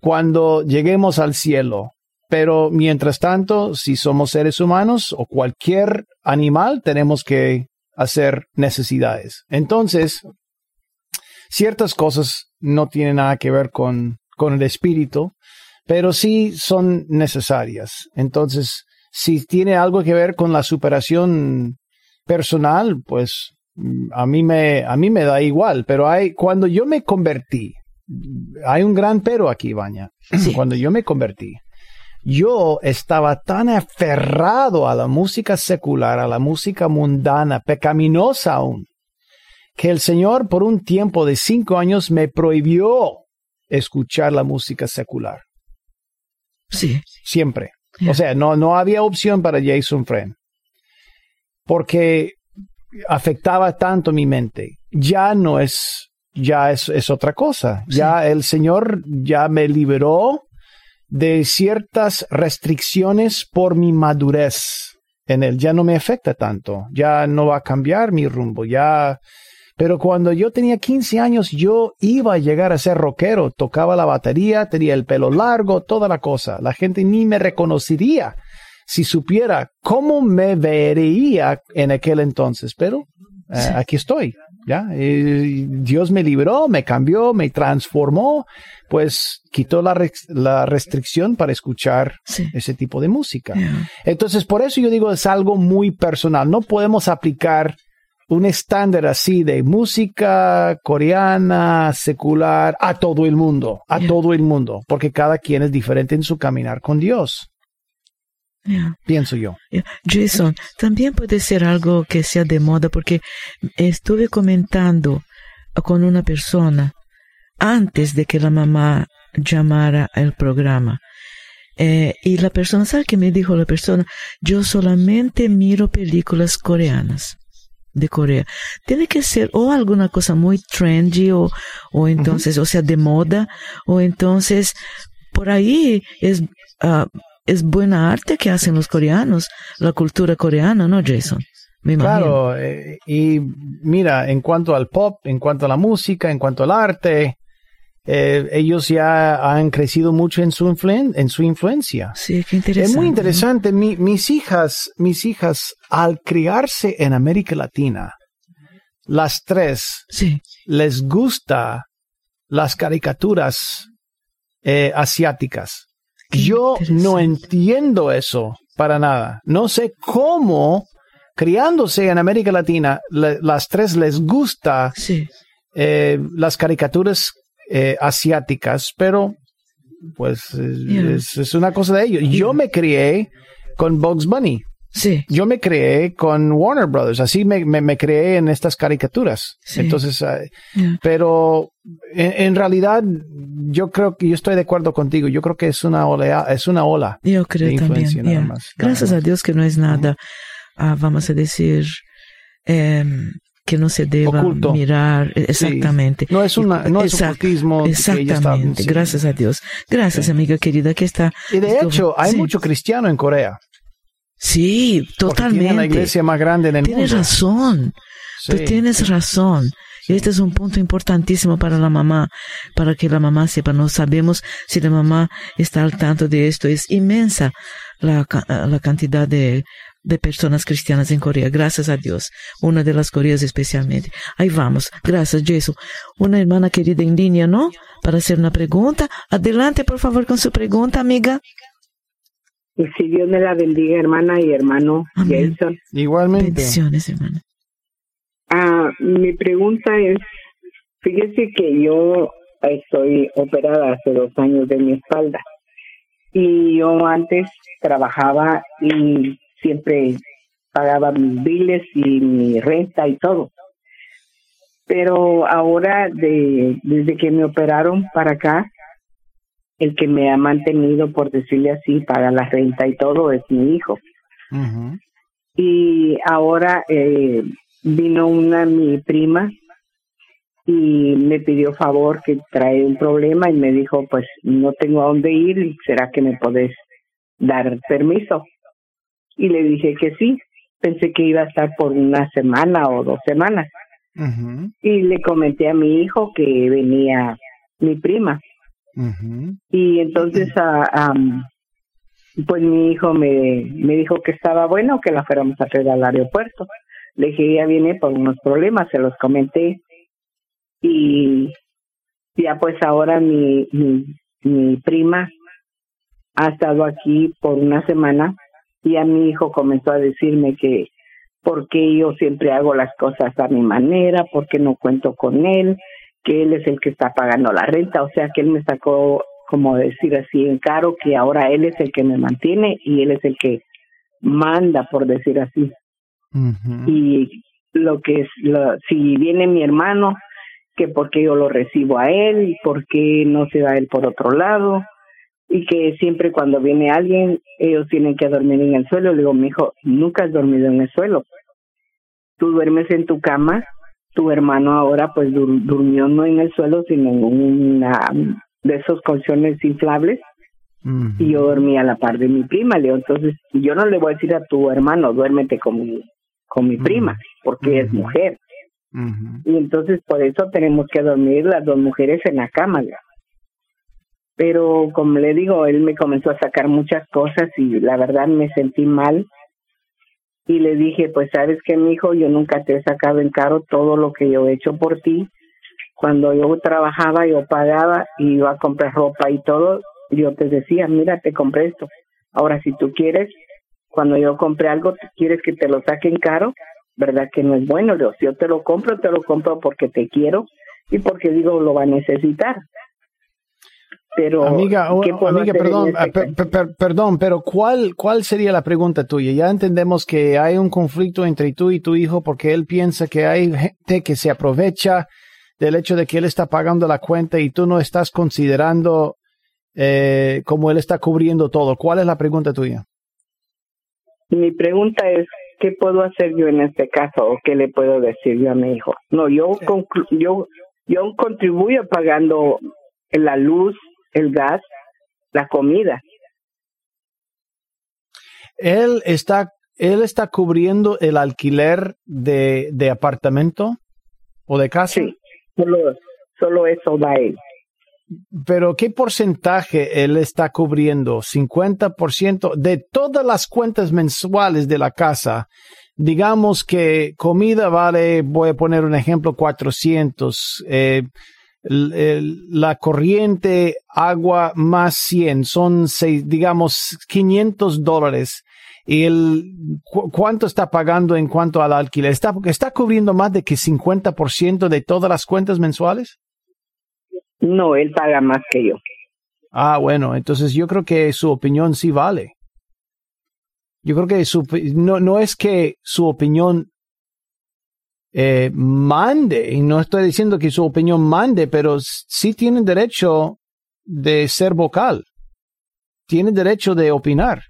cuando lleguemos al cielo. Pero mientras tanto, si somos seres humanos o cualquier animal, tenemos que hacer necesidades. Entonces, ciertas cosas no tienen nada que ver con, con el espíritu, pero sí son necesarias. Entonces, si tiene algo que ver con la superación personal, pues a mí me, a mí me da igual, pero hay, cuando yo me convertí, hay un gran pero aquí, Baña. Cuando yo me convertí, yo estaba tan aferrado a la música secular, a la música mundana, pecaminosa aún, que el Señor por un tiempo de cinco años me prohibió escuchar la música secular. Sí. Siempre. O sea, no, no había opción para Jason Friend. Porque afectaba tanto mi mente. Ya no es, ya es, es otra cosa. Ya el Señor ya me liberó de ciertas restricciones por mi madurez en él. Ya no me afecta tanto. Ya no va a cambiar mi rumbo. Ya pero cuando yo tenía 15 años, yo iba a llegar a ser rockero. Tocaba la batería, tenía el pelo largo, toda la cosa. La gente ni me reconocería si supiera cómo me vería en aquel entonces. Pero eh, aquí estoy. ¿Ya? Dios me libró, me cambió, me transformó, pues quitó la, la restricción para escuchar ese tipo de música. Entonces, por eso yo digo, es algo muy personal. No podemos aplicar un estándar así de música coreana, secular, a todo el mundo, a todo el mundo, porque cada quien es diferente en su caminar con Dios. Pienso yo. Jason, también puede ser algo que sea de moda, porque estuve comentando con una persona antes de que la mamá llamara al programa. Eh, y la persona, ¿sabe qué me dijo la persona? Yo solamente miro películas coreanas de Corea. Tiene que ser o alguna cosa muy trendy o, o entonces, o sea, de moda, o entonces, por ahí es, uh, es buena arte que hacen los coreanos, la cultura coreana, ¿no, Jason? Me claro, eh, y mira, en cuanto al pop, en cuanto a la música, en cuanto al arte, eh, ellos ya han crecido mucho en su, en su influencia. Sí, qué interesante. Es muy interesante. mis hijas, mis hijas, al criarse en América Latina, las tres, sí. les gusta las caricaturas eh, asiáticas. Yo no entiendo eso para nada. No sé cómo, criándose en América Latina, las tres les gusta eh, las caricaturas eh, asiáticas, pero pues es, una cosa de ellos. Yo me crié con Bugs Bunny. Sí. Yo me creé con Warner Brothers, así me, me, me creé en estas caricaturas. Sí. Entonces, Yeah. pero en, en realidad yo creo que yo estoy de acuerdo contigo. Yo creo que es una olea, es una ola. Yo creo de también. nada yeah. más, nada Gracias a. Dios que no es nada, ah, vamos a decir, em, que no se deba Oculto. mirar. Exactamente. No es una, no es Exact- ocultismo. ella está- Exactamente. sí. Gracias a Dios. Gracias, Sí. amiga querida, que está. Y de hecho, hay mucho cristiano en Corea. Sí, totalmente. la iglesia más grande en el Tienes mundo. razón. Sí. Tú tienes razón. Este es un punto importantísimo para la mamá, para que la mamá sepa. No sabemos si la mamá está al tanto de esto. Es inmensa la, la cantidad de, de personas cristianas en Corea. Gracias a Dios. Una de las Coreas especialmente. Ahí vamos. Gracias, Jesús. Una hermana querida en línea, ¿no? Para hacer una pregunta. Adelante, por favor, con su pregunta, amiga. Y si Dios me la bendiga, hermana y hermano Amén. Jason. Igualmente. Bendiciones, hermana. Ah, mi pregunta es, fíjese que yo estoy operada hace dos años de mi espalda y yo antes trabajaba y siempre pagaba mis biles y mi renta y todo. Pero ahora, de, desde que me operaron para acá, el que me ha mantenido, por decirle así, paga la renta y todo es mi hijo. Y ahora eh, vino una mi prima y me pidió favor que trae un problema y me dijo pues no tengo a dónde ir será que me podés dar permiso y le dije que sí pensé que iba a estar por una semana o dos semanas. Y le comenté a mi hijo que venía mi prima Y entonces a, am, pues mi hijo me, me dijo que estaba bueno que la fuéramos a traer al aeropuerto. Le dije, ella viene por unos problemas, se los comenté. Y ya pues ahora mi, mi, mi prima ha estado aquí por una semana y a mi hijo comenzó a decirme que por qué yo siempre hago las cosas a mi manera, por qué no cuento con él, que él es el que está pagando la renta, o sea que él me sacó, como decir así, en caro, que ahora él es el que me mantiene y él es el que manda, por decir así. Y lo que es, lo, si viene mi hermano, que porque yo lo recibo a él, por qué no se va él por otro lado, y que siempre cuando viene alguien, ellos tienen que dormir en el suelo. Le digo, mi hijo, nunca has dormido en el suelo. Tú duermes en tu cama, tu hermano ahora pues dur- durmió no en el suelo, sino en una de esos colchones inflables y yo dormía a la par de mi prima, le digo, entonces yo no le voy a decir a tu hermano, duérmete con mi, con mi prima, porque es mujer. Y entonces por eso tenemos que dormir las dos mujeres en la cama. Pero como le digo, él me comenzó a sacar muchas cosas y la verdad me sentí mal. Y le dije, pues sabes que mi hijo, yo nunca te he sacado en caro todo lo que yo he hecho por ti. Cuando yo trabajaba, yo pagaba y iba a comprar ropa y todo. Yo te decía, mira, te compré esto. Ahora, si tú quieres, cuando yo compré algo, quieres que te lo saquen caro, ¿verdad? Que no es bueno. Digo, si yo te lo compro, te lo compro porque te quiero y porque digo, lo va a necesitar. Pero, Amiga, o- ¿qué puedo amiga, perdón, este ah, per- per- per- perdón, pero ¿cuál, ¿cuál sería la pregunta tuya? Ya entendemos que hay un conflicto entre tú y tu hijo porque él piensa que hay gente que se aprovecha del hecho de que él está pagando la cuenta y tú no estás considerando eh, como él está cubriendo todo. ¿Cuál es la pregunta tuya? Mi pregunta es, ¿qué puedo hacer yo en este caso o qué le puedo decir yo a mi hijo? No, yo conclu- yo yo contribuyo pagando la luz, el gas, la comida. Él está, él está cubriendo el alquiler de, de apartamento o de casa. Sí, solo solo eso da él. Pero ¿qué porcentaje él está cubriendo? 50% de todas las cuentas mensuales de la casa. Digamos que comida vale, voy a poner un ejemplo, 400. Eh, la corriente, agua más 100, son, seis, digamos, 500 dólares. ¿Y el, cu- cuánto está pagando en cuanto al alquiler? ¿Está, está cubriendo más de que 50% de todas las cuentas mensuales? No, él paga más que yo. Ah, bueno, entonces yo creo que su opinión sí vale. Yo creo que su, no, no es que su opinión eh, mande, y no estoy diciendo que su opinión mande, pero sí tienen derecho de ser vocal, tiene derecho de opinar,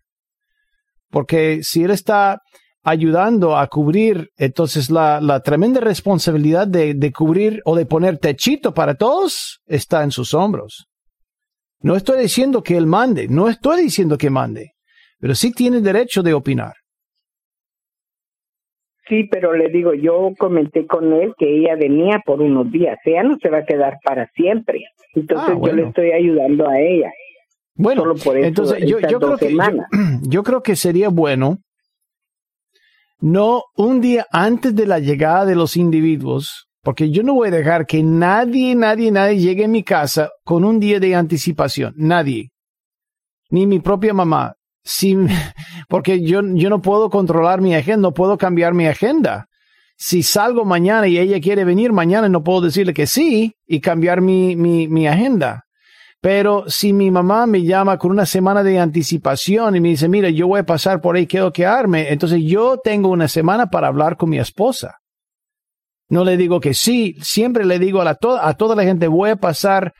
porque si él está ayudando a cubrir, entonces la, la tremenda responsabilidad de, de cubrir o de poner techito para todos está en sus hombros. No estoy diciendo que él mande, no estoy diciendo que mande, pero sí tiene derecho de opinar. Sí, pero le digo, yo comenté con él que ella venía por unos días, ella no se va a quedar para siempre. Entonces Ah, yo le estoy ayudando a ella. Bueno, Solo por eso, entonces yo, creo que <clears throat> yo creo que sería bueno no un día antes de la llegada de los individuos, porque yo no voy a dejar que nadie, nadie, nadie llegue a mi casa con un día de anticipación, nadie, ni mi propia mamá, si, <laughs> porque yo, yo no puedo controlar mi agenda, no puedo cambiar mi agenda. Si salgo mañana y ella quiere venir mañana, no puedo decirle que sí y cambiar mi, mi, agenda. Pero si mi mamá me llama con una semana de anticipación y me dice, mira, yo voy a pasar por ahí, quiero quedarme, entonces yo tengo una semana para hablar con mi esposa. No le digo que sí, siempre le digo a, la a toda la gente, voy a pasar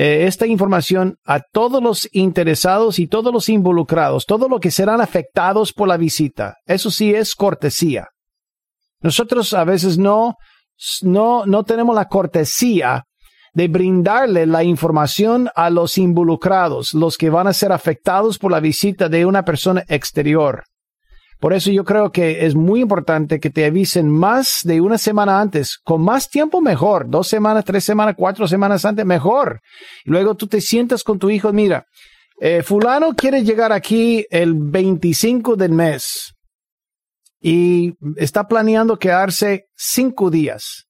eh, esta información a todos los interesados y todos los involucrados, todos los que serán afectados por la visita. Eso sí es cortesía. Nosotros a veces no, no, no tenemos la cortesía de brindarle la información a los involucrados, los que van a ser afectados por la visita de una persona exterior. Por eso yo creo que es muy importante que te avisen más de una semana antes, con más tiempo mejor, dos semanas, tres semanas, cuatro semanas antes, mejor. Luego tú te sientas con tu hijo, mira, eh, fulano quiere llegar aquí el 25 del mes y está planeando quedarse cinco días.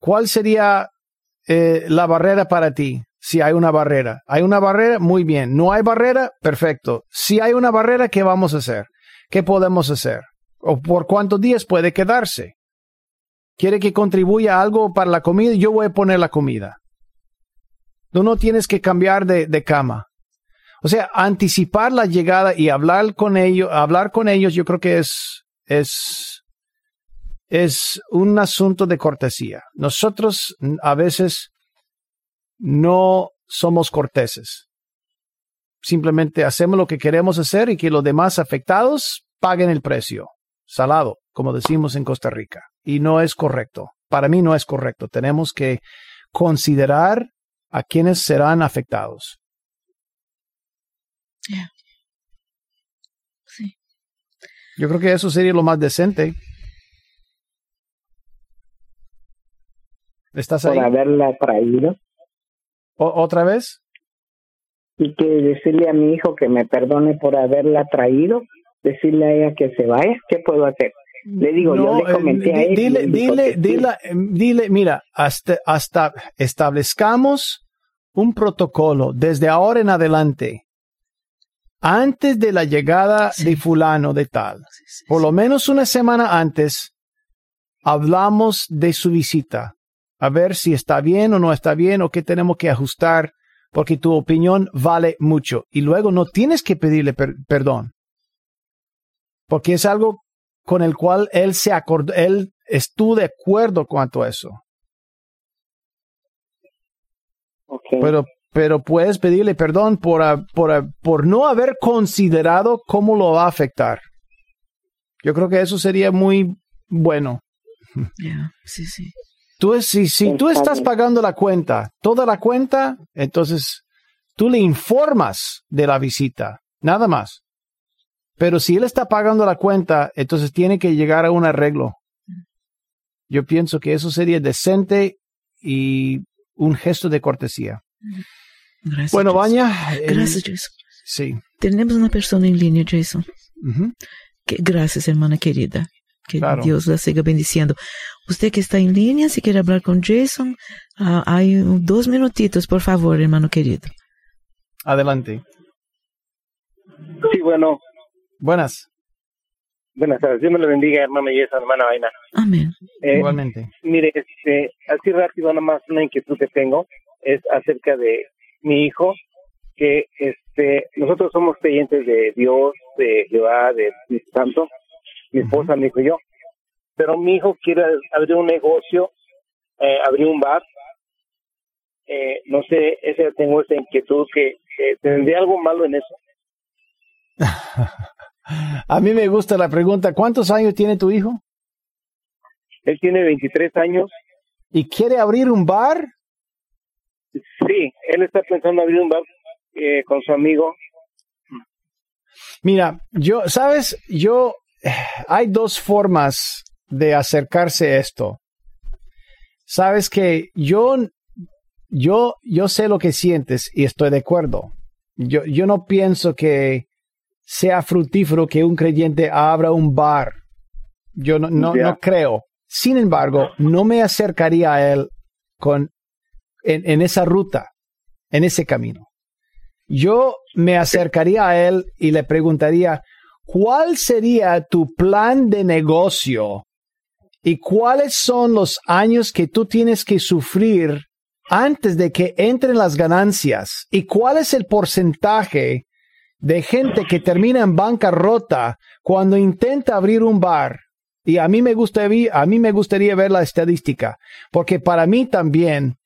¿Cuál sería eh, la barrera para ti? Si hay una barrera. ¿Hay una barrera? Muy bien. ¿No hay barrera? Perfecto. Si hay una barrera, ¿qué vamos a hacer? ¿Qué podemos hacer? ¿O por cuántos días puede quedarse? ¿Quiere que contribuya algo para la comida? Yo voy a poner la comida. Tú no tienes que cambiar de, de cama. O sea, anticipar la llegada y hablar con ellos, hablar con ellos, yo creo que es, es, es un asunto de cortesía. Nosotros a veces no somos corteses. Simplemente hacemos lo que queremos hacer y que los demás afectados paguen el precio. Salado, como decimos en Costa Rica. Y no es correcto. Para mí no es correcto. Tenemos que considerar a quienes serán afectados. Sí. Yo creo que eso sería lo más decente. ¿Estás ahí? por haberla traído ¿Otra vez? Y que decirle a mi hijo que me perdone por haberla traído, decirle a ella que se vaya, ¿qué puedo hacer? Le digo, yo le comenté eh, a él. y dile, dile, dile, dile, mira, hasta, hasta establezcamos un protocolo desde ahora en adelante, antes de la llegada Sí. de fulano de tal, Sí, sí, por lo menos una semana antes, hablamos de su visita, a ver si está bien o no está bien o qué tenemos que ajustar, porque tu opinión vale mucho. Y luego no tienes que pedirle per- perdón, porque es algo con el cual él se acordó, él estuvo de acuerdo cuanto a eso. Ok. Pero, pero puedes pedirle perdón por, por, por no haber considerado cómo lo va a afectar. Yo creo que eso sería muy bueno. Sí, sí. Tú, es- si, si tú Está estás pagando la cuenta, toda la cuenta, entonces tú le informas de la visita, nada más. Pero si él está pagando la cuenta, entonces tiene que llegar a un arreglo. Yo pienso que eso sería decente y un gesto de cortesía. Gracias. Bueno. Baña. eh, Gracias, Jason. Sí. Tenemos una persona en línea, Jason. Que, gracias, hermana querida. Que Claro. Dios la siga bendiciendo. Usted que está en línea, si quiere hablar con Jason, ah, hay dos minutitos, por favor, hermano querido. Adelante. Sí, bueno, Buenas. buenas tardes. Dios me lo bendiga, hermano y esa hermana Vaina. Amén. Eh, Igualmente. mire, este, así rápido, nada más una inquietud que tengo es acerca de mi hijo, que es este, nosotros somos creyentes de Dios, de Jehová, de Santo, mi esposa, mi hijo y yo. Pero mi hijo quiere abrir un negocio, eh, abrir un bar. Eh, no sé, ese, tengo esa inquietud que tendría algo malo en eso. <laughs> A mí me gusta la pregunta, ¿cuántos años tiene tu hijo? Él tiene 23 años. ¿Y quiere abrir un bar? Sí, él está pensando abrir un bar eh, con su amigo. Mira, yo, sabes, yo, hay dos formas de acercarse a esto. Sabes que yo, yo, yo sé lo que sientes y estoy de acuerdo. Yo, yo no pienso que sea fructífero que un creyente abra un bar. Yo no, no, no creo. Sin embargo, no me acercaría a él con, en, en esa ruta, en ese camino. Yo me acercaría a él y le preguntaría, ¿cuál sería tu plan de negocio y cuáles son los años que tú tienes que sufrir antes de que entren las ganancias y cuál es el porcentaje de gente que termina en bancarrota cuando intenta abrir un bar y a mí me gustaría, a mí me gustaría ver la estadística, porque para mí también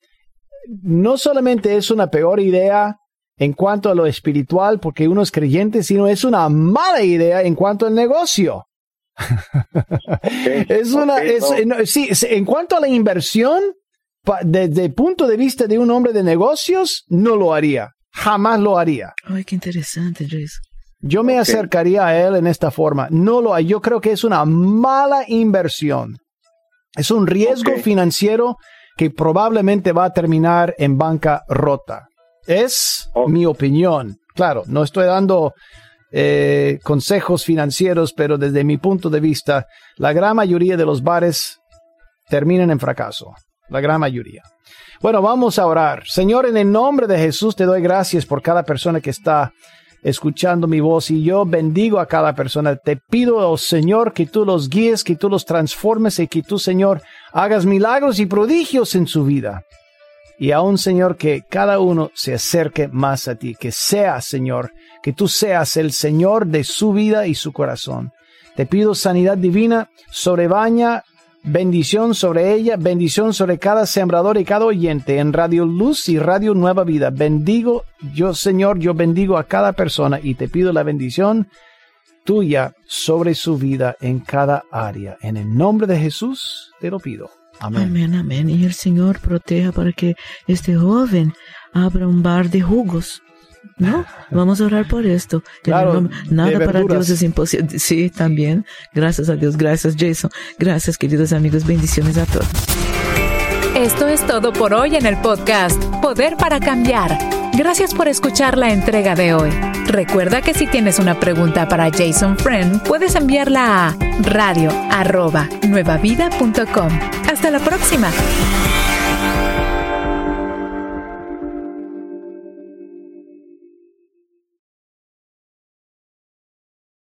no solamente es una peor idea en cuanto a lo espiritual, porque uno es creyente, sino es una mala idea en cuanto al negocio. es una, sí, en cuanto a la inversión, desde el punto de vista de un hombre de negocios, no lo haría. Jamás lo haría. Ay, qué interesante, Jason. Yo me acercaría a él en esta forma. No lo hay. Yo creo que es una mala inversión. Es un riesgo financiero que probablemente va a terminar en banca rota. Es mi opinión. Claro, no estoy dando eh, consejos financieros, pero desde mi punto de vista, la gran mayoría de los bares terminan en fracaso. La gran mayoría. Bueno, vamos a orar. Señor, en el nombre de Jesús te doy gracias por cada persona que está escuchando mi voz y yo bendigo a cada persona. Te pido, oh Señor, que tú los guíes, que tú los transformes y que tú, Señor, hagas milagros y prodigios en su vida. Y aún, Señor, que cada uno se acerque más a ti, que sea, Señor, que tú seas el Señor de su vida y su corazón. Te pido sanidad divina, sobrebaña bendición sobre ella, bendición sobre cada sembrador y cada oyente en Radio Luz y Radio Nueva Vida. Bendigo, yo Señor, yo bendigo a cada persona y te pido la bendición tuya sobre su vida en cada área. En el nombre de Jesús te lo pido. Amén. Amén, amén. Y el Señor proteja para que este joven abra un bar de jugos ¿no? <laughs> Vamos a orar por esto. nada para Dios es imposible. Sí, también. Gracias a Dios. Gracias, Jason. Gracias, queridos amigos. Bendiciones a todos. Esto es todo por hoy en el podcast Poder para Cambiar. Gracias por escuchar la entrega de hoy. Recuerda que si tienes una pregunta para Jason Friend, puedes enviarla a radio arroba nuevavida.com. Hasta la próxima.